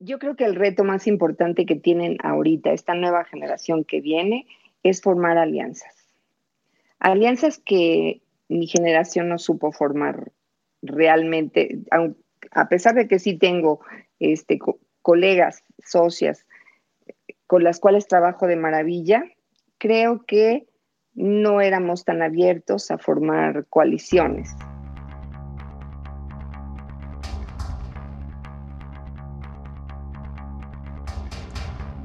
Yo creo que el reto más importante que tienen ahorita, esta nueva generación que viene, es formar alianzas. Alianzas que mi generación no supo formar realmente, a pesar de que sí tengo este, colegas, socias, con las cuales trabajo de maravilla, creo que no éramos tan abiertos a formar coaliciones.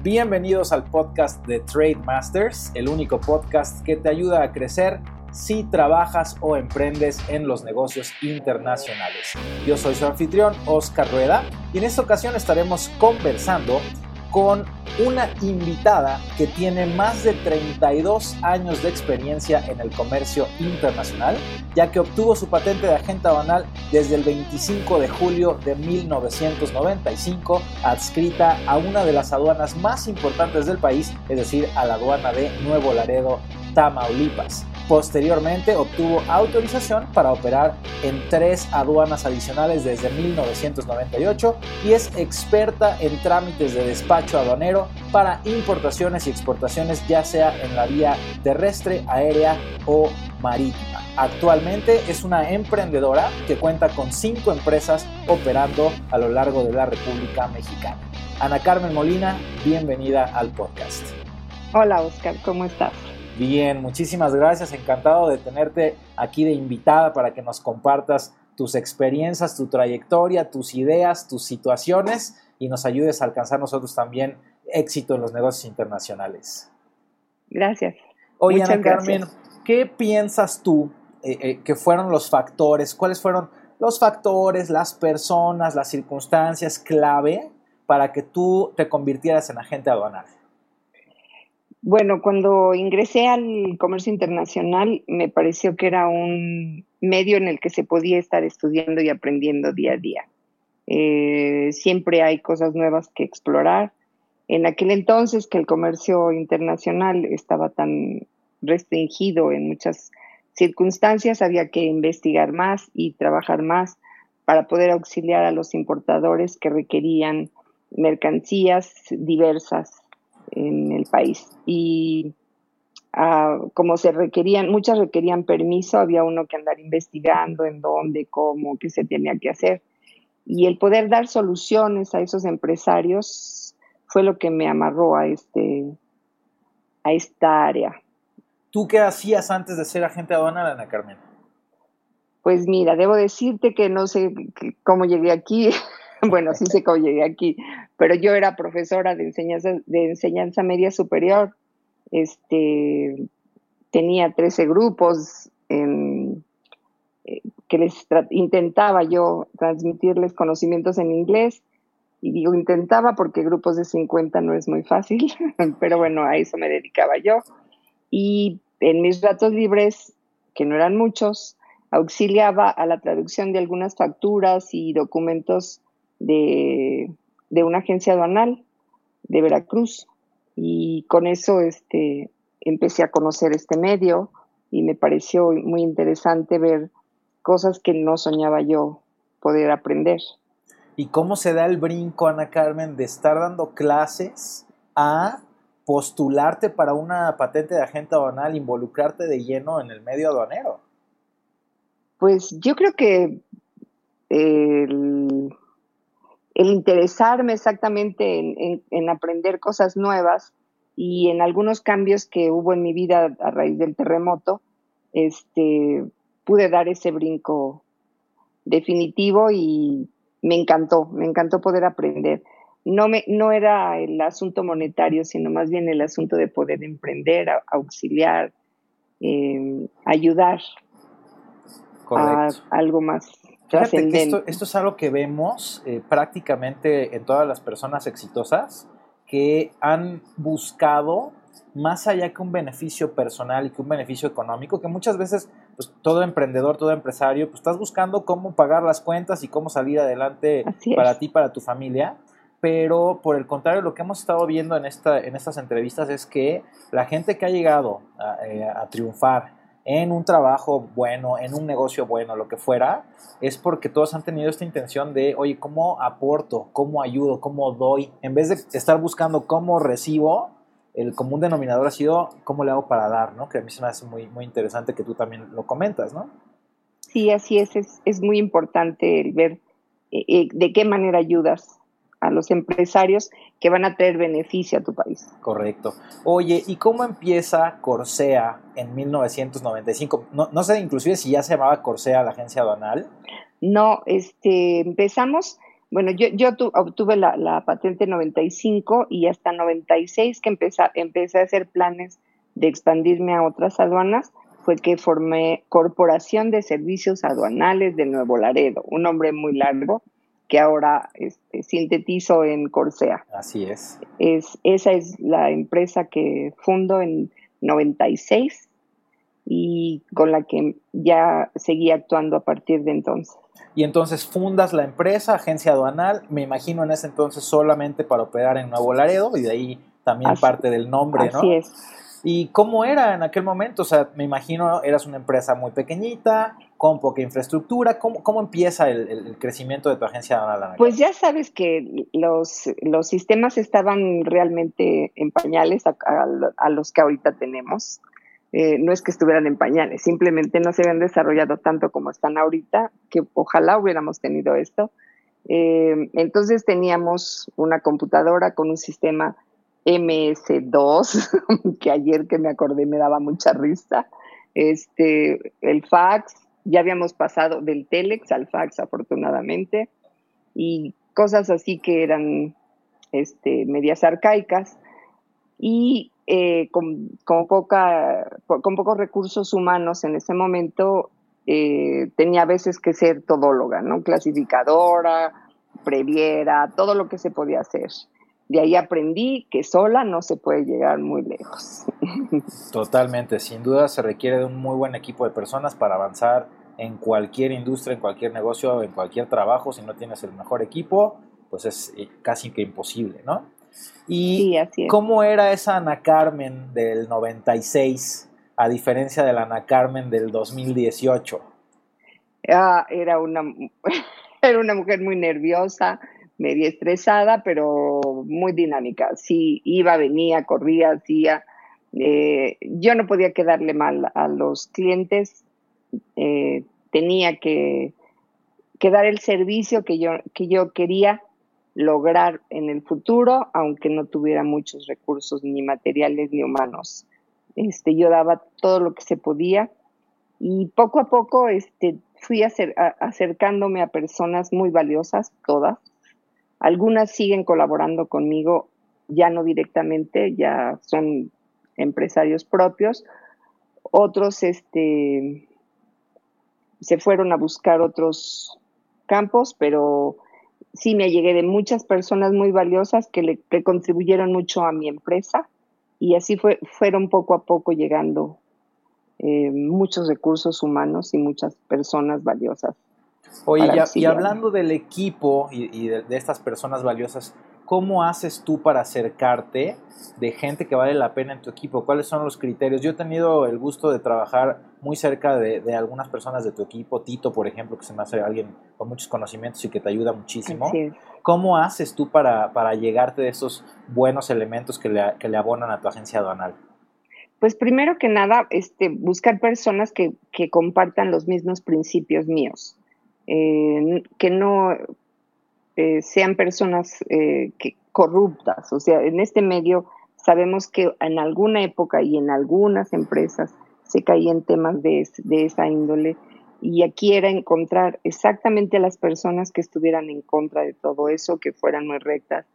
Bienvenidos al podcast de Trade Masters, el único podcast que te ayuda a crecer si trabajas o emprendes en los negocios internacionales. Yo soy su anfitrión, Oscar Rueda, y en esta ocasión estaremos conversando con una invitada que tiene más de 32 años de experiencia en el comercio internacional, ya que obtuvo su patente de agente aduanal desde el 25 de julio de 1995, adscrita a una de las aduanas más importantes del país, es decir, a la aduana de Nuevo Laredo, Tamaulipas. Posteriormente obtuvo autorización para operar en tres aduanas adicionales desde 1998 y es experta en trámites de despacho aduanero para importaciones y exportaciones ya sea en la vía terrestre, aérea o marítima. Actualmente es una emprendedora que cuenta con cinco empresas operando a lo largo de la República Mexicana. Ana Carmen Molina, bienvenida al podcast. Hola Oscar, ¿cómo estás? Bien, muchísimas gracias. Encantado de tenerte aquí de invitada para que nos compartas tus experiencias, tu trayectoria, tus ideas, tus situaciones y nos ayudes a alcanzar nosotros también éxito en los negocios internacionales. Gracias. Oye, Ana Carmen, ¿qué piensas tú eh, eh, que fueron los factores? ¿Cuáles fueron los factores, las personas, las circunstancias clave para que tú te convirtieras en agente aduanal? Bueno, cuando ingresé al comercio internacional me pareció que era un medio en el que se podía estar estudiando y aprendiendo día a día. Eh, siempre hay cosas nuevas que explorar. En aquel entonces que el comercio internacional estaba tan restringido en muchas circunstancias, había que investigar más y trabajar más para poder auxiliar a los importadores que requerían mercancías diversas en el país. Y ah, como se requerían, muchas requerían permiso, había uno que andar investigando en dónde, cómo, qué se tenía que hacer. Y el poder dar soluciones a esos empresarios fue lo que me amarró a, este, a esta área. ¿Tú qué hacías antes de ser agente aduanal, Ana Carmen? Pues mira, debo decirte que no sé cómo llegué aquí. bueno, sí sé cómo llegué aquí, pero yo era profesora de enseñanza, de enseñanza media superior. Este, tenía 13 grupos en, eh, que les intentaba yo transmitirles conocimientos en inglés. Y digo intentaba porque grupos de 50 no es muy fácil, pero bueno, a eso me dedicaba yo. Y en mis ratos libres, que no eran muchos, auxiliaba a la traducción de algunas facturas y documentos de, una agencia aduanal de Veracruz. Y con eso este, empecé a conocer este medio y me pareció muy interesante ver cosas que no soñaba yo poder aprender. ¿Y cómo se da el brinco, Ana Carmen, de estar dando clases a postularte para una patente de agente aduanal, involucrarte de lleno en el medio aduanero? Pues yo creo que el, el interesarme exactamente en, aprender cosas nuevas y en algunos cambios que hubo en mi vida a raíz del terremoto, este, pude dar ese brinco definitivo y me encantó, me encantó poder aprender. No, me, no era el asunto monetario, sino más bien el asunto de poder emprender, auxiliar, eh, ayudar a algo más esto, esto, es algo que vemos eh, prácticamente en todas las personas exitosas que han buscado más allá que un beneficio personal y que un beneficio económico, que muchas veces pues, todo emprendedor, todo empresario, pues estás buscando cómo pagar las cuentas y cómo salir adelante para ti, para tu familia. Pero por el contrario, lo que hemos estado viendo en, esta, en estas entrevistas es que la gente que ha llegado a, eh, a triunfar en un trabajo bueno, en un negocio bueno, lo que fuera, es porque todos han tenido esta intención de, oye, ¿cómo aporto? ¿Cómo ayudo? ¿Cómo doy? En vez de estar buscando cómo recibo, el común denominador ha sido cómo le hago para dar, ¿no? Que a mí se me hace muy, muy interesante que tú también lo comentas, ¿no? Sí, así es, es, muy importante el ver eh, eh, de qué manera ayudas a los empresarios que van a traer beneficio a tu país. Correcto. Oye, ¿y cómo empieza Corsea en 1995? No, no sé inclusive si ya se llamaba Corsea la agencia aduanal. No, este, empezamos, bueno, yo, yo obtuve la, la, patente 95 y hasta 96 que empecé, empecé a hacer planes de expandirme a otras aduanas, fue que formé Corporación de Servicios Aduanales de Nuevo Laredo, un nombre muy largo, que ahora este, sintetizo en Corsea. Así es. es. Esa es la empresa que fundo en 96 y con la que ya seguí actuando a partir de entonces. Y entonces fundas la empresa, agencia aduanal, me imagino en ese entonces solamente para operar en Nuevo Laredo y de ahí también parte del nombre, ¿no? Así es. ¿Y cómo era en aquel momento? O sea, me imagino eras una empresa muy pequeñita, con poca infraestructura. ¿Cómo, cómo empieza el, crecimiento de tu agencia Pues ya sabes que los, los sistemas estaban realmente en pañales a, los que ahorita tenemos. Eh, no es que estuvieran en pañales, simplemente no se habían desarrollado tanto como están ahorita, que ojalá hubiéramos tenido esto. Eh, entonces teníamos una computadora con un sistema MS2, que ayer que me acordé me daba mucha risa. Este, el fax, ya habíamos pasado del telex al fax afortunadamente, y cosas así que eran este, medias arcaicas y eh, con, poca, con pocos recursos humanos en ese momento eh, tenía a veces que ser todóloga, ¿no? Clasificadora, previera, todo lo que se podía hacer. De ahí aprendí que sola no se puede llegar muy lejos. Totalmente, sin duda se requiere de un muy buen equipo de personas para avanzar en cualquier industria, en cualquier negocio, en cualquier trabajo. Si no tienes el mejor equipo, pues es eh, casi que imposible, ¿no? ¿Y cómo era esa Ana Carmen del 96 a diferencia de la Ana Carmen del 2018? Ah, era, una, era una mujer muy nerviosa, media estresada, pero muy dinámica. Sí, iba, venía, corría, hacía. Eh, yo no podía quedarle mal a los clientes. Eh, tenía que, que, dar el servicio que yo, que yo quería lograr en el futuro, aunque no tuviera muchos recursos ni materiales ni humanos. Este, yo daba todo lo que se podía y poco a poco este, fui acercándome a personas muy valiosas, todas, algunas siguen colaborando conmigo, ya no directamente, ya son empresarios propios. Otros este, se fueron a buscar otros campos, pero sí me llegué de muchas personas muy valiosas que le contribuyeron mucho a mi empresa y así fue, fueron poco a poco llegando eh, muchos recursos humanos y muchas personas valiosas Oye, y, hablando del equipo y, de, estas personas valiosas, ¿cómo haces tú para acercarte de gente que vale la pena en tu equipo? ¿Cuáles son los criterios? Yo he tenido el gusto de trabajar muy cerca de, algunas personas de tu equipo, Tito, por ejemplo, que se me hace alguien con muchos conocimientos y que te ayuda muchísimo. ¿Cómo haces tú para, para llegarte de esos buenos elementos que le, que le abonan a tu agencia aduanal? Pues primero que nada, este, buscar personas que, que compartan los mismos principios míos. Eh, que no eh, sean personas eh, que, corruptas. O sea, en este medio sabemos que en alguna época y en algunas empresas se caían temas de, de esa índole y aquí era encontrar exactamente las personas que estuvieran en contra de todo eso, que fueran muy rectas,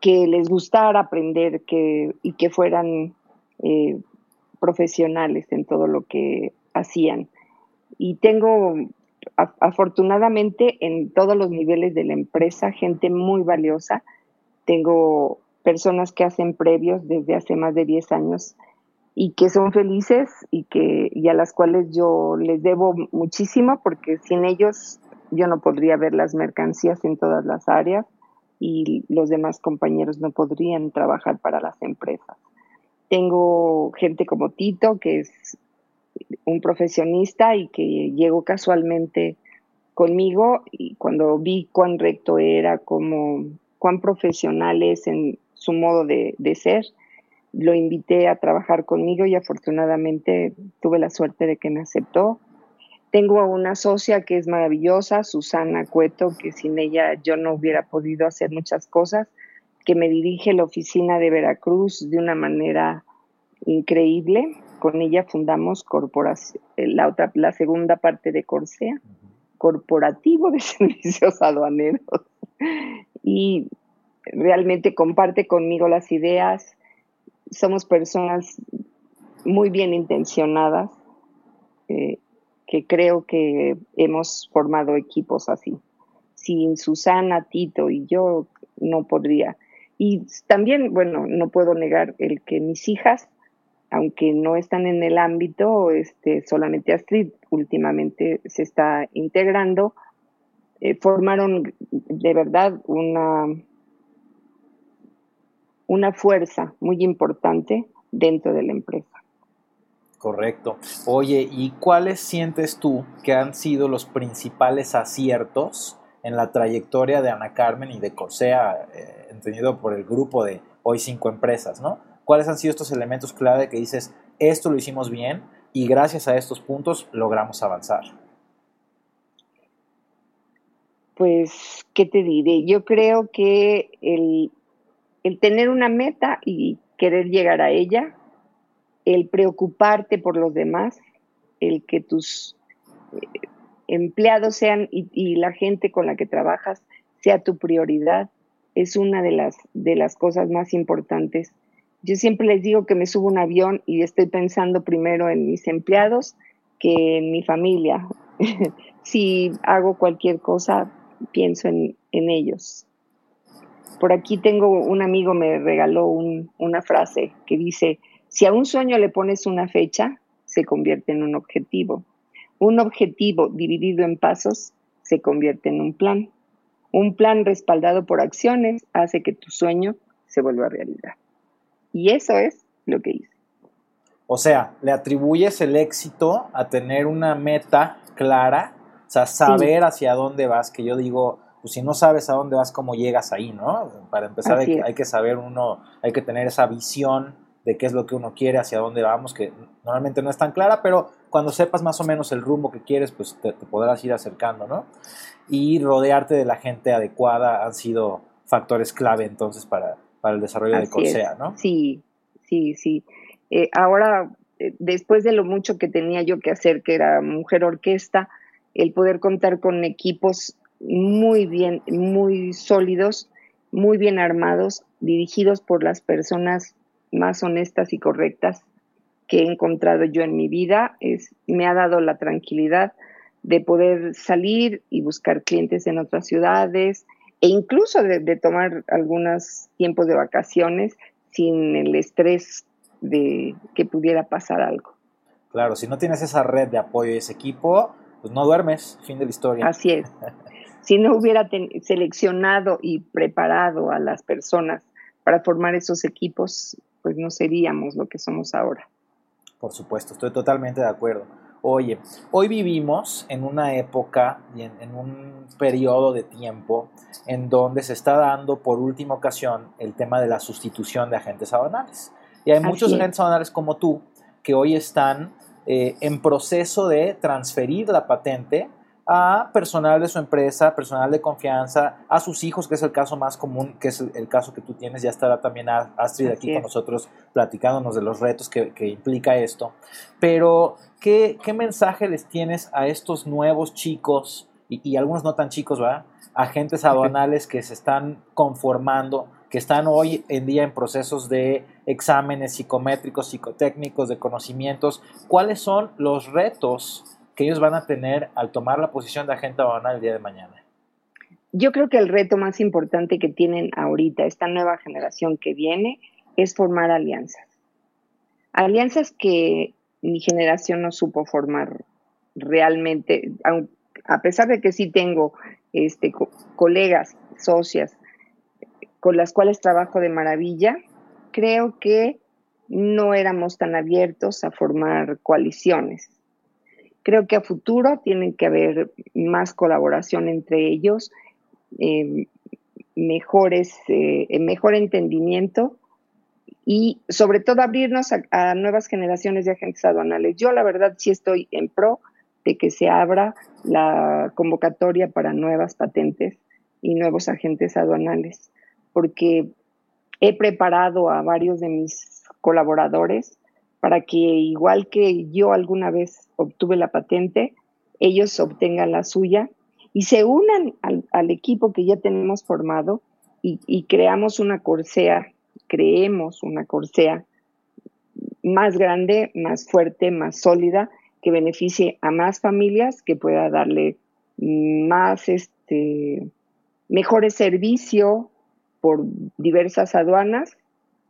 que les gustara aprender que, y que fueran profesionales en todo lo que hacían. Y tengo afortunadamente en todos los niveles de la empresa, gente muy valiosa. Tengo personas que hacen previos desde hace más de 10 años y que son felices y, que, a las cuales yo les debo muchísimo porque sin ellos yo no podría ver las mercancías en todas las áreas y los demás compañeros no podrían trabajar para las empresas. Tengo gente como Tito, que es un profesionista y que llegó casualmente conmigo y cuando vi cuán recto era, como, cuán profesional es en su modo de, de ser, lo invité a trabajar conmigo y afortunadamente tuve la suerte de que me aceptó. Tengo a una socia que es maravillosa, Susana Cueto, que sin ella yo no hubiera podido hacer muchas cosas, que me dirige la oficina de Veracruz de una manera increíble. Con ella fundamos la, otra, la segunda parte de Corsea, Corporativo de Servicios Aduaneros. Y realmente comparte conmigo las ideas, somos personas muy bien intencionadas, eh, que creo que hemos formado equipos así. Sin Susana, Tito y yo no podría. Y también, bueno, no puedo negar el que mis hijas, aunque no están en el ámbito, este, solamente Astrid últimamente se está integrando, eh, formaron de verdad una, una fuerza muy importante dentro de la empresa. Correcto. Oye, ¿y cuáles sientes tú que han sido los principales aciertos en la trayectoria de Ana Carmen y de Corsea, eh, entendido por el grupo de hoy cinco empresas, ¿no? ¿Cuáles han sido estos elementos clave que dices, esto lo hicimos bien y gracias a estos puntos logramos avanzar? Pues, ¿qué te diré? Yo creo que el, el tener una meta y querer llegar a ella, el preocuparte por los demás, el que tus eh, empleados sean y, la gente con la que trabajas sea tu prioridad, es una de las, de las cosas más importantes. Yo siempre les digo que me subo un avión y estoy pensando primero en mis empleados que en mi familia. si hago cualquier cosa, pienso en, en ellos. Por aquí tengo un amigo me regaló una frase que dice, si a un sueño le pones una fecha, se convierte en un objetivo. Un objetivo dividido en pasos se convierte en un plan. Un plan respaldado por acciones hace que tu sueño se vuelva realidad. Y eso es lo que hice. O sea, le atribuyes el éxito a tener una meta clara, o sea, saber hacia dónde vas, que yo digo, pues si no sabes a dónde vas, cómo llegas ahí, ¿no? Para empezar hay que, saber uno, hay que tener esa visión de qué es lo que uno quiere, hacia dónde vamos, que normalmente no es tan clara, pero cuando sepas más o menos el rumbo que quieres, pues te, podrás ir acercando, ¿no? Y rodearte de la gente adecuada han sido factores clave entonces para, para el desarrollo de Corsea, ¿no? Sí, sí, sí. Eh, ahora, eh, después de lo mucho que tenía yo que hacer, que era mujer orquesta, el poder contar con equipos muy bien, muy sólidos, muy bien armados, dirigidos por las personas más honestas y correctas que he encontrado yo en mi vida. Es, me ha dado la tranquilidad de poder salir y buscar clientes en otras ciudades e incluso de, de tomar algunos tiempos de vacaciones sin el estrés de que pudiera pasar algo. Claro, si no tienes esa red de apoyo y ese equipo, pues no duermes, fin de la historia. Así es. si no hubiera seleccionado y preparado a las personas para formar esos equipos, pues no seríamos lo que somos ahora. Por supuesto, estoy totalmente de acuerdo. Oye, hoy vivimos en una época y en, un periodo de tiempo en donde se está dando por última ocasión el tema de la sustitución de agentes aduanales. Y hay muchos agentes aduanales como tú que hoy están eh, en proceso de transferir la patente a personal de su empresa, personal de confianza, a sus hijos, que es el caso más común, que es el, caso que tú tienes. Ya estará también Astrid aquí con nosotros platicándonos de los retos que, implica esto. Pero, ¿qué, mensaje les tienes a estos nuevos chicos, y, y algunos no tan chicos, ¿verdad? Agentes aduanales que se están conformando, que están hoy en día en procesos de exámenes psicométricos, psicotécnicos, de conocimientos. ¿Cuáles son los retos que ellos van a tener al tomar la posición de agente aduanal el día de mañana? Yo creo que el reto más importante que tienen ahorita, esta nueva generación que viene, es formar alianzas. Alianzas que mi generación no supo formar realmente, a pesar de que sí tengo este, colegas, socias, con las cuales trabajo de maravilla, creo que no éramos tan abiertos a formar coaliciones Creo que a futuro tienen que haber más colaboración entre ellos, eh, mejores, eh, mejor entendimiento y sobre todo abrirnos a, nuevas generaciones de agentes aduanales. Yo la verdad sí estoy en pro de que se abra la convocatoria para nuevas patentes y nuevos agentes aduanales, porque he preparado a varios de mis colaboradores para que igual que yo alguna vez obtuve la patente, ellos obtengan la suya y se unan al, equipo que ya tenemos formado y, creamos una corsea, creemos una corsea más grande, más fuerte, más sólida, que beneficie a más familias, que pueda darle más, este, mejores servicios por diversas aduanas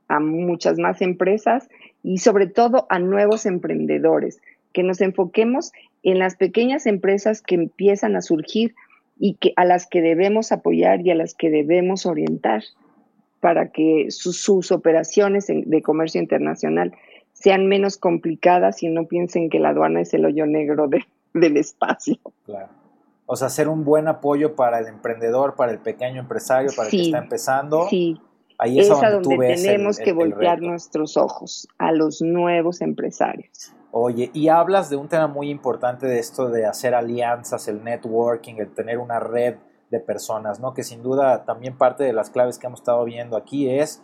a muchas más empresas y sobre todo a nuevos emprendedores, que nos enfoquemos en las pequeñas empresas que empiezan a surgir y que a las que debemos apoyar y a las que debemos orientar para que sus, operaciones de comercio internacional sean menos complicadas y no piensen que la aduana es el hoyo negro del espacio. Claro. O sea, ser un buen apoyo para el emprendedor, para el pequeño empresario, para el que está empezando. Sí. Ahí es, a donde, tenemos que voltear nuestros ojos, a los nuevos empresarios. Oye, y hablas de un tema muy importante de esto de hacer alianzas, el networking, el tener una red de personas, ¿no? Que sin duda también parte de las claves que hemos estado viendo aquí es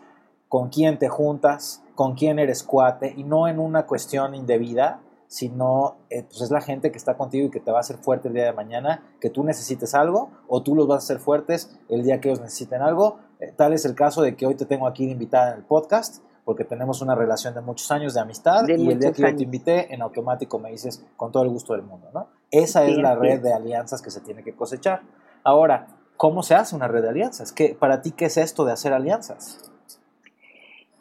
con quién te juntas, con quién eres cuate, y no en una cuestión indebida, sino eh, pues es la gente que está contigo y que te va a hacer fuerte el día de mañana, que tú necesites algo, o tú los vas a hacer fuertes el día que ellos necesiten algo. Tal es el caso de que hoy te tengo aquí de invitada en el podcast, porque tenemos una relación de muchos años de amistad y el día que yo te invité, en automático me dices con todo el gusto del mundo, ¿no? Esa es la red de alianzas que se tiene que cosechar. Ahora, ¿cómo se hace una red de alianzas? ¿Qué, ¿Para ti qué es esto de hacer alianzas?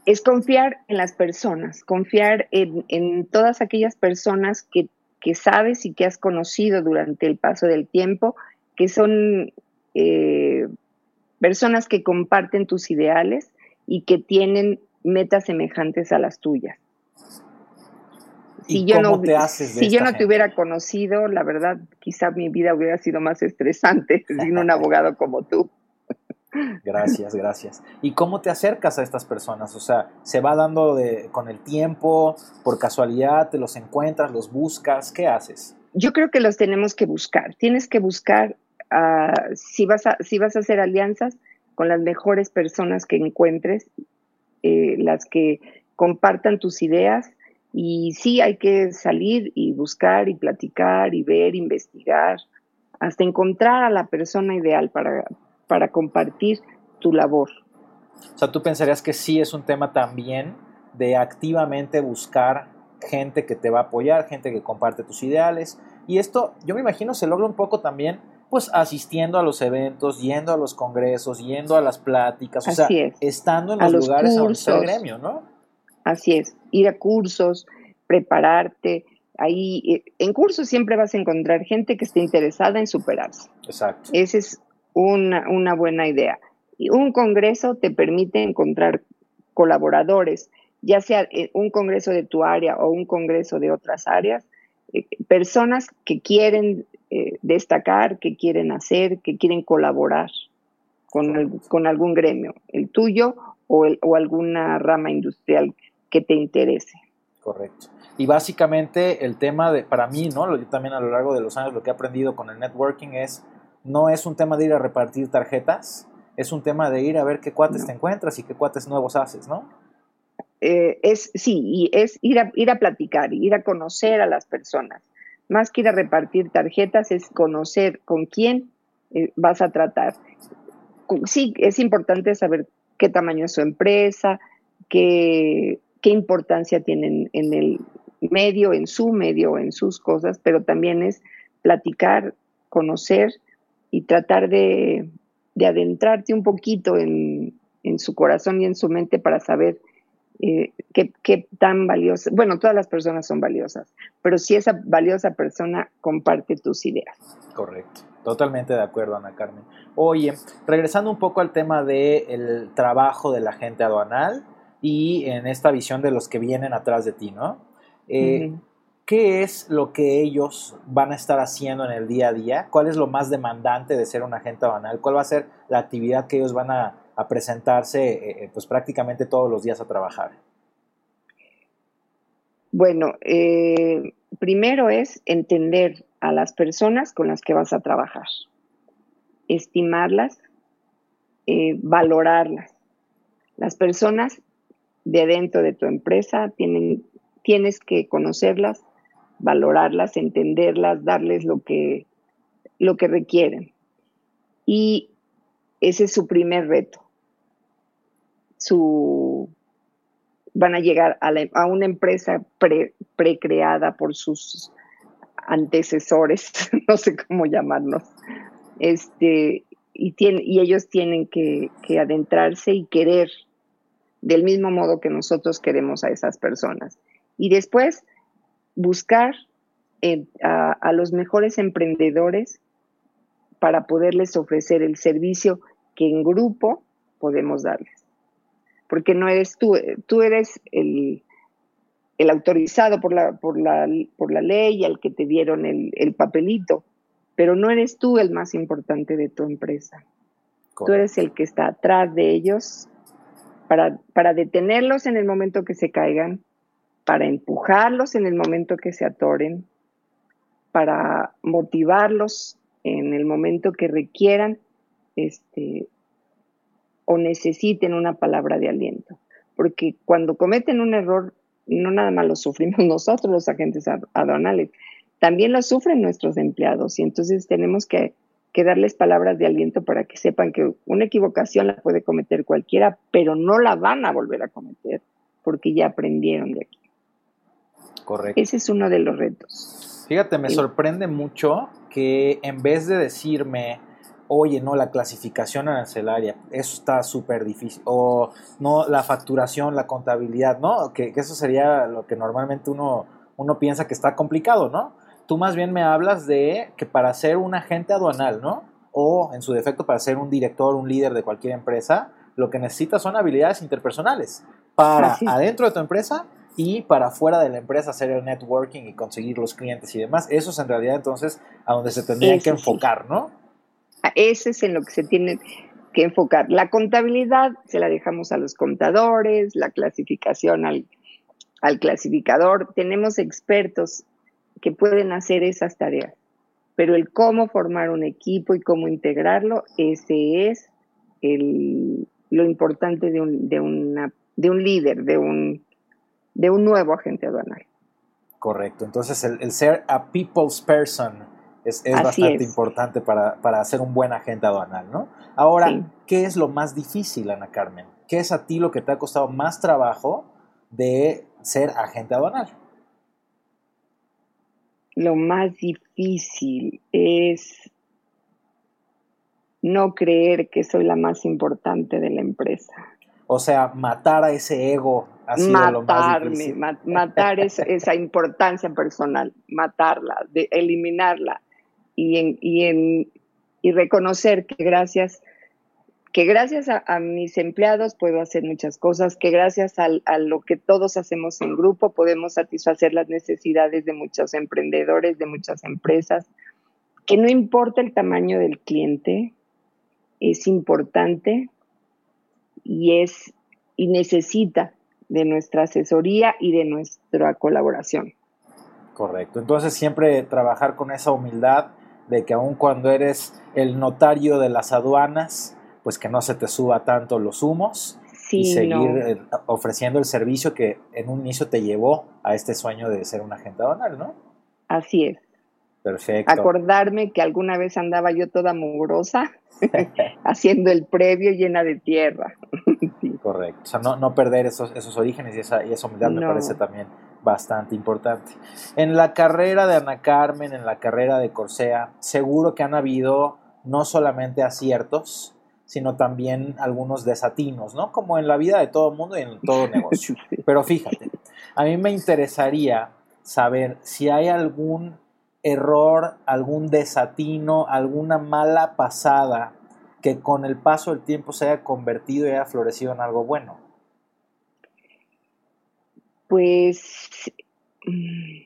Es confiar en las personas, confiar en, todas aquellas personas que, sabes y que has conocido durante el paso del tiempo, que son eh, personas que comparten tus ideales y que tienen metas semejantes a las tuyas. Si yo no, si yo no te hubiera conocido, la verdad, quizá mi vida hubiera sido más estresante sin un abogado como tú. Gracias, gracias. ¿Y cómo te acercas a estas personas? O sea, ¿se va dando de, con el tiempo, por casualidad, te los encuentras, los buscas? ¿Qué haces? Yo creo que los tenemos que buscar. Tienes que buscar, uh, si, vas a, si vas a hacer alianzas, con las mejores personas que encuentres eh, las que compartan tus ideas y sí hay que salir y buscar y platicar y ver, investigar, hasta encontrar a la persona ideal para, para compartir tu labor. O sea, tú pensarías que sí es un tema también de activamente buscar gente que te va a apoyar, gente que comparte tus ideales. Y esto, yo me imagino, se logra un poco también pues asistiendo a los eventos, yendo a los congresos, yendo a las pláticas, o sea, estando en los, lugares cursos, donde el gremio, ¿no? Así es, ir a cursos, prepararte. Ahí, eh, en cursos siempre vas a encontrar gente que esté interesada en superarse. Exacto. Esa es una, una buena idea. Y un congreso te permite encontrar colaboradores, ya sea eh, un congreso de tu área o un congreso de otras áreas, eh, personas que quieren eh, destacar, que quieren hacer, que quieren colaborar con, con algún gremio, el tuyo o, el, o alguna rama industrial que te interese. Correcto. Y básicamente el tema de, para mí, ¿no? Yo también a lo largo de los años lo que he aprendido con el networking es, no es un tema de ir a repartir tarjetas, es un tema de ir a ver qué cuates te encuentras y qué cuates nuevos haces, ¿no? Eh, es, sí, y es ir a, ir a platicar, ir a conocer a las personas. Más que ir a repartir tarjetas, es conocer con quién eh, vas a tratar. Sí, es importante saber qué tamaño es su empresa, qué, qué importancia tienen en el medio, en su medio, en sus cosas, pero también es platicar, conocer y tratar de, de adentrarte un poquito en, en, su corazón y en su mente para saber eh, qué, tan valiosa, bueno, todas las personas son valiosas, pero si esa valiosa persona comparte tus ideas. Correcto. Totalmente de acuerdo, Ana Carmen. Oye, regresando un poco al tema del trabajo de la gente aduanal y en esta visión de los que vienen atrás de ti, ¿no? Eh, ¿qué es lo que ellos van a estar haciendo en el día a día? ¿Cuál es lo más demandante de ser un agente aduanal? ¿Cuál va a ser la actividad que ellos van a, presentarse eh, eh, pues prácticamente todos los días a trabajar? Bueno, eh, primero es entender a las personas con las que vas a trabajar, estimarlas, valorarlas. Las personas de dentro de tu empresa tienen, tienes que conocerlas, valorarlas, entenderlas, darles lo que, lo que requieren. Y ese es su primer reto. Su, van a llegar a, una empresa pre, precreada por sus antecesores, no sé cómo llamarlos, este, y, ellos tienen que, que, adentrarse y querer del mismo modo que nosotros queremos a esas personas. Y después buscar eh, a, los mejores emprendedores para poderles ofrecer el servicio que en grupo podemos darles. Porque no eres tú, tú eres el, autorizado por la, por, la, por la ley, al que te dieron el, papelito, pero no eres tú el más importante de tu empresa. Tú eres el que está atrás de ellos para, para detenerlos en el momento que se caigan, para empujarlos en el momento que se atoren, para motivarlos en el momento que requieran este, o necesiten una palabra de aliento. Porque cuando cometen un error, no nada más lo sufrimos nosotros los agentes aduanales, también lo sufren nuestros empleados y entonces tenemos que, que darles palabras de aliento para que sepan que una equivocación la puede cometer cualquiera, pero no la van a volver a cometer porque ya aprendieron de aquí. Correcto. Ese es uno de los retos. Fíjate, me sorprende mucho que en vez de decirme, oye, no, la clasificación arancelaria, eso está súper difícil, o no, la facturación, la contabilidad, ¿no? Que, eso sería lo que normalmente uno, uno piensa que está complicado, ¿no? Tú más bien me hablas de que para ser un agente aduanal, ¿no? O en su defecto para ser un director, un líder de cualquier empresa, lo que necesitas son habilidades interpersonales para adentro de tu empresa y para fuera de la empresa hacer el networking y conseguir los clientes y demás. Eso es en realidad entonces a donde se tendría que enfocar, ¿no? Ese es en lo que se tiene que enfocar. La contabilidad se la dejamos a los contadores, la clasificación al, al clasificador. Tenemos expertos que pueden hacer esas tareas, pero el cómo formar un equipo y cómo integrarlo, ese es el, lo importante de un, de, una, de un líder, de un de un nuevo agente aduanal. Correcto. Entonces, el, ser a people's person es, bastante importante para, ser un buen agente aduanal, ¿no? Ahora, ¿qué es lo más difícil, Ana Carmen? ¿Qué es a ti lo que te ha costado más trabajo de ser agente aduanal? Lo más difícil es no creer que soy la más importante de la empresa. O sea, matar a ese ego ha sido lo más difícil. matar esa, importancia personal, matarla, de, eliminarla y, en, y, en, y reconocer que gracias que gracias a, mis empleados puedo hacer muchas cosas, que gracias a, a, lo que todos hacemos en grupo podemos satisfacer las necesidades de muchos emprendedores, de muchas empresas, que no importa el tamaño del cliente, es importante y es y necesita de nuestra asesoría y de nuestra colaboración. Correcto. Entonces siempre trabajar con esa humildad de que aun cuando eres el notario de las aduanas, pues que no se te suba tanto los humos y seguir eh, ofreciendo el servicio que en un inicio te llevó a este sueño de ser un agente aduanal, ¿no? Así es. Perfecto. Acordarme que alguna vez andaba yo toda mugrosa haciendo el previo llena de tierra. Correcto. O sea, no, perder esos, esos orígenes y esa, y esa humildad me parece también bastante importante. En la carrera de Ana Carmen, en la carrera de Corsea, seguro que han habido no solamente aciertos, sino también algunos desatinos, ¿no? Como en la vida de todo mundo y en todo negocio. Pero fíjate, a mí me interesaría saber si hay algún error, algún desatino, alguna mala pasada que con el paso del tiempo se haya convertido y haya florecido en algo bueno? Pues mm,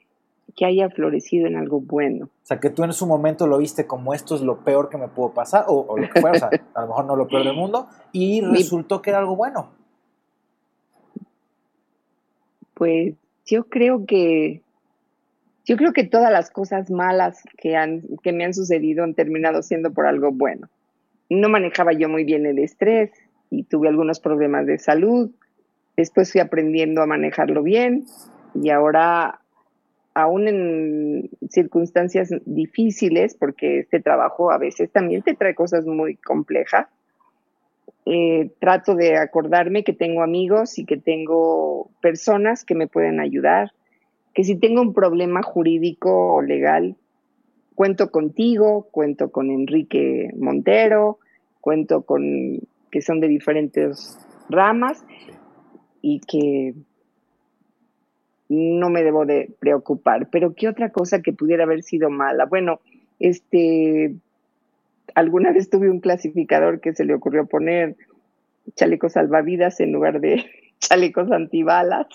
que haya florecido en algo bueno. O sea, que tú en su momento lo viste como esto es lo peor que me pudo pasar, o, lo que fuera, o sea, a lo mejor no lo peor del mundo, y resultó que era algo bueno. Pues yo creo que yo creo que todas las cosas malas que, han, que me han sucedido han terminado siendo por algo bueno. No manejaba yo muy bien el estrés y tuve algunos problemas de salud. Después fui aprendiendo a manejarlo bien y ahora, aún en circunstancias difíciles, porque este trabajo a veces también te trae cosas muy complejas, eh, trato de acordarme que tengo amigos y que tengo personas que me pueden ayudar, que si tengo un problema jurídico o legal, cuento contigo, cuento con Enrique Montero, cuento con que son de diferentes ramas y que no me debo de preocupar. Pero ¿qué otra cosa que pudiera haber sido mala? Bueno, este, alguna vez tuve un clasificador que se le ocurrió poner chalecos salvavidas en lugar de chalecos antibalas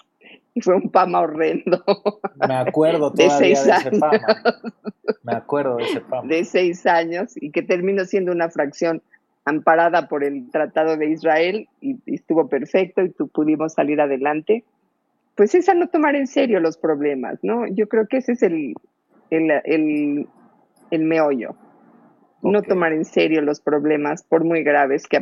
y fue un pama horrendo. Me acuerdo todavía de, ese pama. Me acuerdo de ese pama. De seis años y que terminó siendo una fracción amparada por el Tratado de Israel y, estuvo perfecto y tú pudimos salir adelante. Pues es a no tomar en serio los problemas, ¿no? Yo creo que ese es el, el, el, meollo. No tomar en serio los problemas, por muy graves que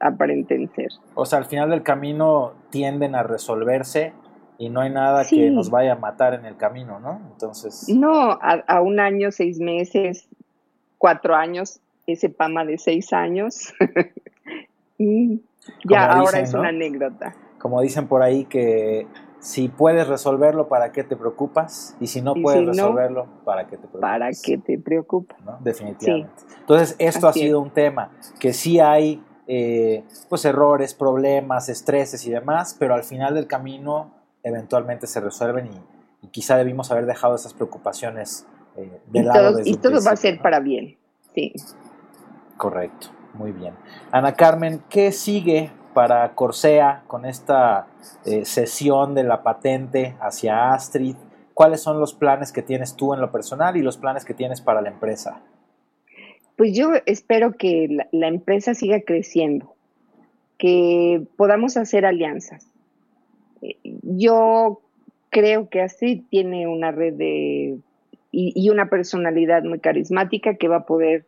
aparenten ser. O sea, al final del camino tienden a resolverse y no hay nada que nos vaya a matar en el camino, ¿no? Entonces. No, a, un año, seis meses, cuatro años, ese PAMA de seis años, ya ahora es una anécdota. Como dicen por ahí que si puedes resolverlo, ¿para qué te preocupas? Y si no puedes resolverlo, ¿para qué te preocupas? ¿Para qué te preocupa? Definitivamente. Entonces, esto ha sido un tema que sí hay eh, pues errores, problemas, estreses y demás, pero al final del camino eventualmente se resuelven y, quizá debimos haber dejado esas preocupaciones eh, de lado. y todo va a ser para bien, sí. Correcto, muy bien. Ana Carmen, ¿qué sigue para Corsea con esta eh, sesión de la patente hacia Astrid? ¿Cuáles son los planes que tienes tú en lo personal y los planes que tienes para la empresa? Pues yo espero que la empresa siga creciendo, que podamos hacer alianzas, yo creo que así tiene una red de y, una personalidad muy carismática que va a poder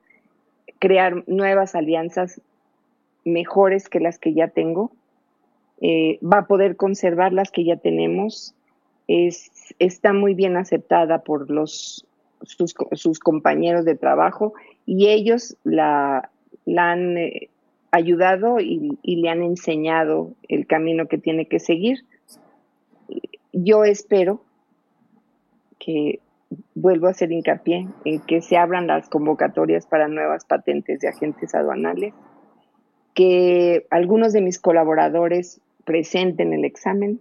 crear nuevas alianzas mejores que las que ya tengo. Eh, va a poder conservar las que ya tenemos. Es, está muy bien aceptada por los, sus, compañeros de trabajo y ellos la, han eh, ayudado y, le han enseñado el camino que tiene que seguir yo espero que vuelvo a hacer hincapié en que se abran las convocatorias para nuevas patentes de agentes aduanales, que algunos de mis colaboradores presenten el examen.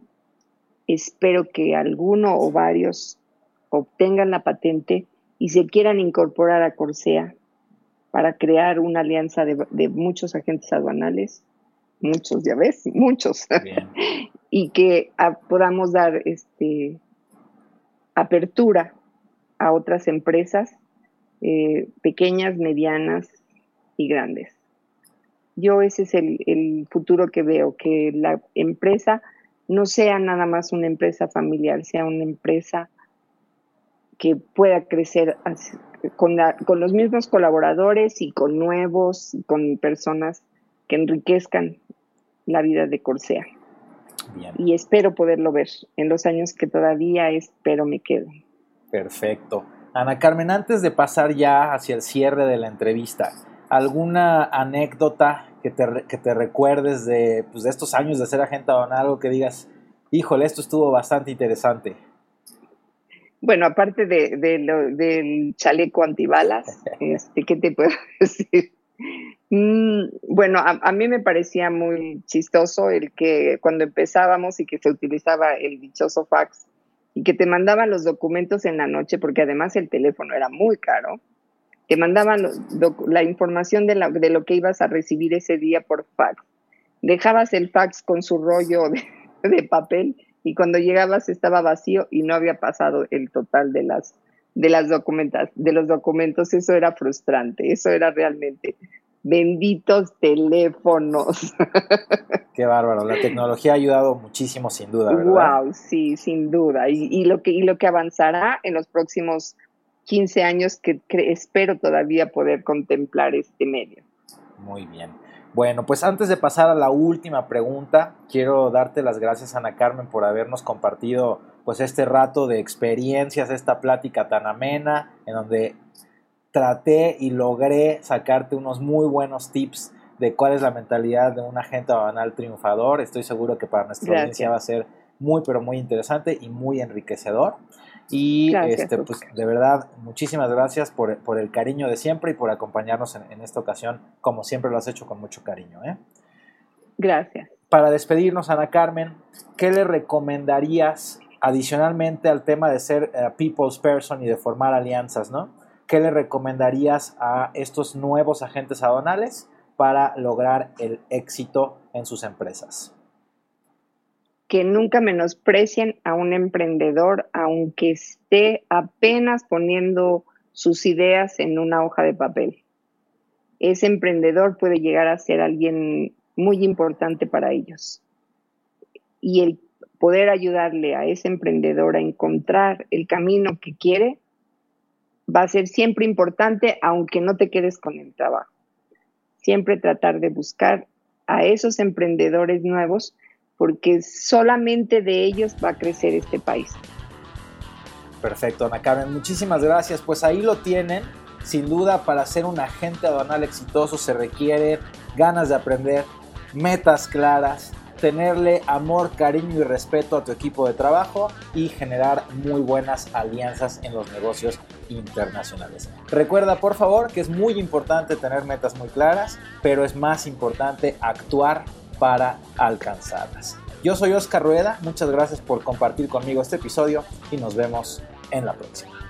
Espero que alguno o varios obtengan la patente y se quieran incorporar a Corsea para crear una alianza de, muchos agentes aduanales, muchos, ya ves, muchos, y que ah, podamos dar este, apertura a otras empresas eh, pequeñas, medianas y grandes. Yo ese es el, futuro que veo, que la empresa no sea nada más una empresa familiar, sea una empresa que pueda crecer con, con, los mismos colaboradores y con nuevos, con personas que enriquezcan la vida de Corsea. Y espero poderlo ver en los años que todavía espero me quedo. Perfecto. Ana Carmen, antes de pasar ya hacia el cierre de la entrevista, ¿alguna anécdota que te, que te recuerdes de, pues, de estos años de ser agente aduanal, algo que digas, híjole, esto estuvo bastante interesante? Bueno, aparte de, del chaleco antibalas, este, ¿qué te puedo decir? Mm, bueno, a, mí me parecía muy chistoso el que cuando empezábamos y que se utilizaba el dichoso fax y que te mandaban los documentos en la noche, porque además el teléfono era muy caro, te mandaban la información de, de, lo que ibas a recibir ese día por fax. Dejabas el fax con su rollo de, papel y cuando llegabas estaba vacío y no había pasado el total de las de las documentas, de los documentos, eso era frustrante, eso era realmente benditos teléfonos. Qué bárbaro, la tecnología ha ayudado muchísimo sin duda, ¿verdad? Wow, sí, sin duda. Y, lo que y lo que avanzará en los próximos 15 años que espero todavía poder contemplar este medio. Muy bien. Bueno, pues antes de pasar a la última pregunta, quiero darte las gracias, Ana Carmen, por habernos compartido pues este rato de experiencias, esta plática tan amena, en donde traté y logré sacarte unos muy buenos tips de cuál es la mentalidad de un agente banal triunfador. Estoy seguro que para nuestra audiencia va a ser muy, pero muy interesante y muy enriquecedor. Y este, pues, de verdad, muchísimas gracias por, el cariño de siempre y por acompañarnos en, esta ocasión, como siempre lo has hecho con mucho cariño. ¿eh? Gracias. Para despedirnos, Ana Carmen, ¿qué le recomendarías adicionalmente al tema de ser eh, people's person y de formar alianzas, ¿no? ¿Qué le recomendarías a estos nuevos agentes aduanales para lograr el éxito en sus empresas? que nunca menosprecien a un emprendedor, aunque esté apenas poniendo sus ideas en una hoja de papel. Ese emprendedor puede llegar a ser alguien muy importante para ellos. Y el poder ayudarle a ese emprendedor a encontrar el camino que quiere va a ser siempre importante, aunque no te quedes con el trabajo. Siempre tratar de buscar a esos emprendedores nuevos porque solamente de ellos va a crecer este país. Perfecto, Ana Carmen, muchísimas gracias. Pues ahí lo tienen. Sin duda, para ser un agente aduanal exitoso se requiere ganas de aprender, metas claras, tenerle amor, cariño y respeto a tu equipo de trabajo y generar muy buenas alianzas en los negocios internacionales. Recuerda por favor que es muy importante tener metas muy claras, pero es más importante actuar para alcanzarlas. Yo soy Oscar Rueda, muchas gracias por compartir conmigo este episodio y nos vemos en la próxima.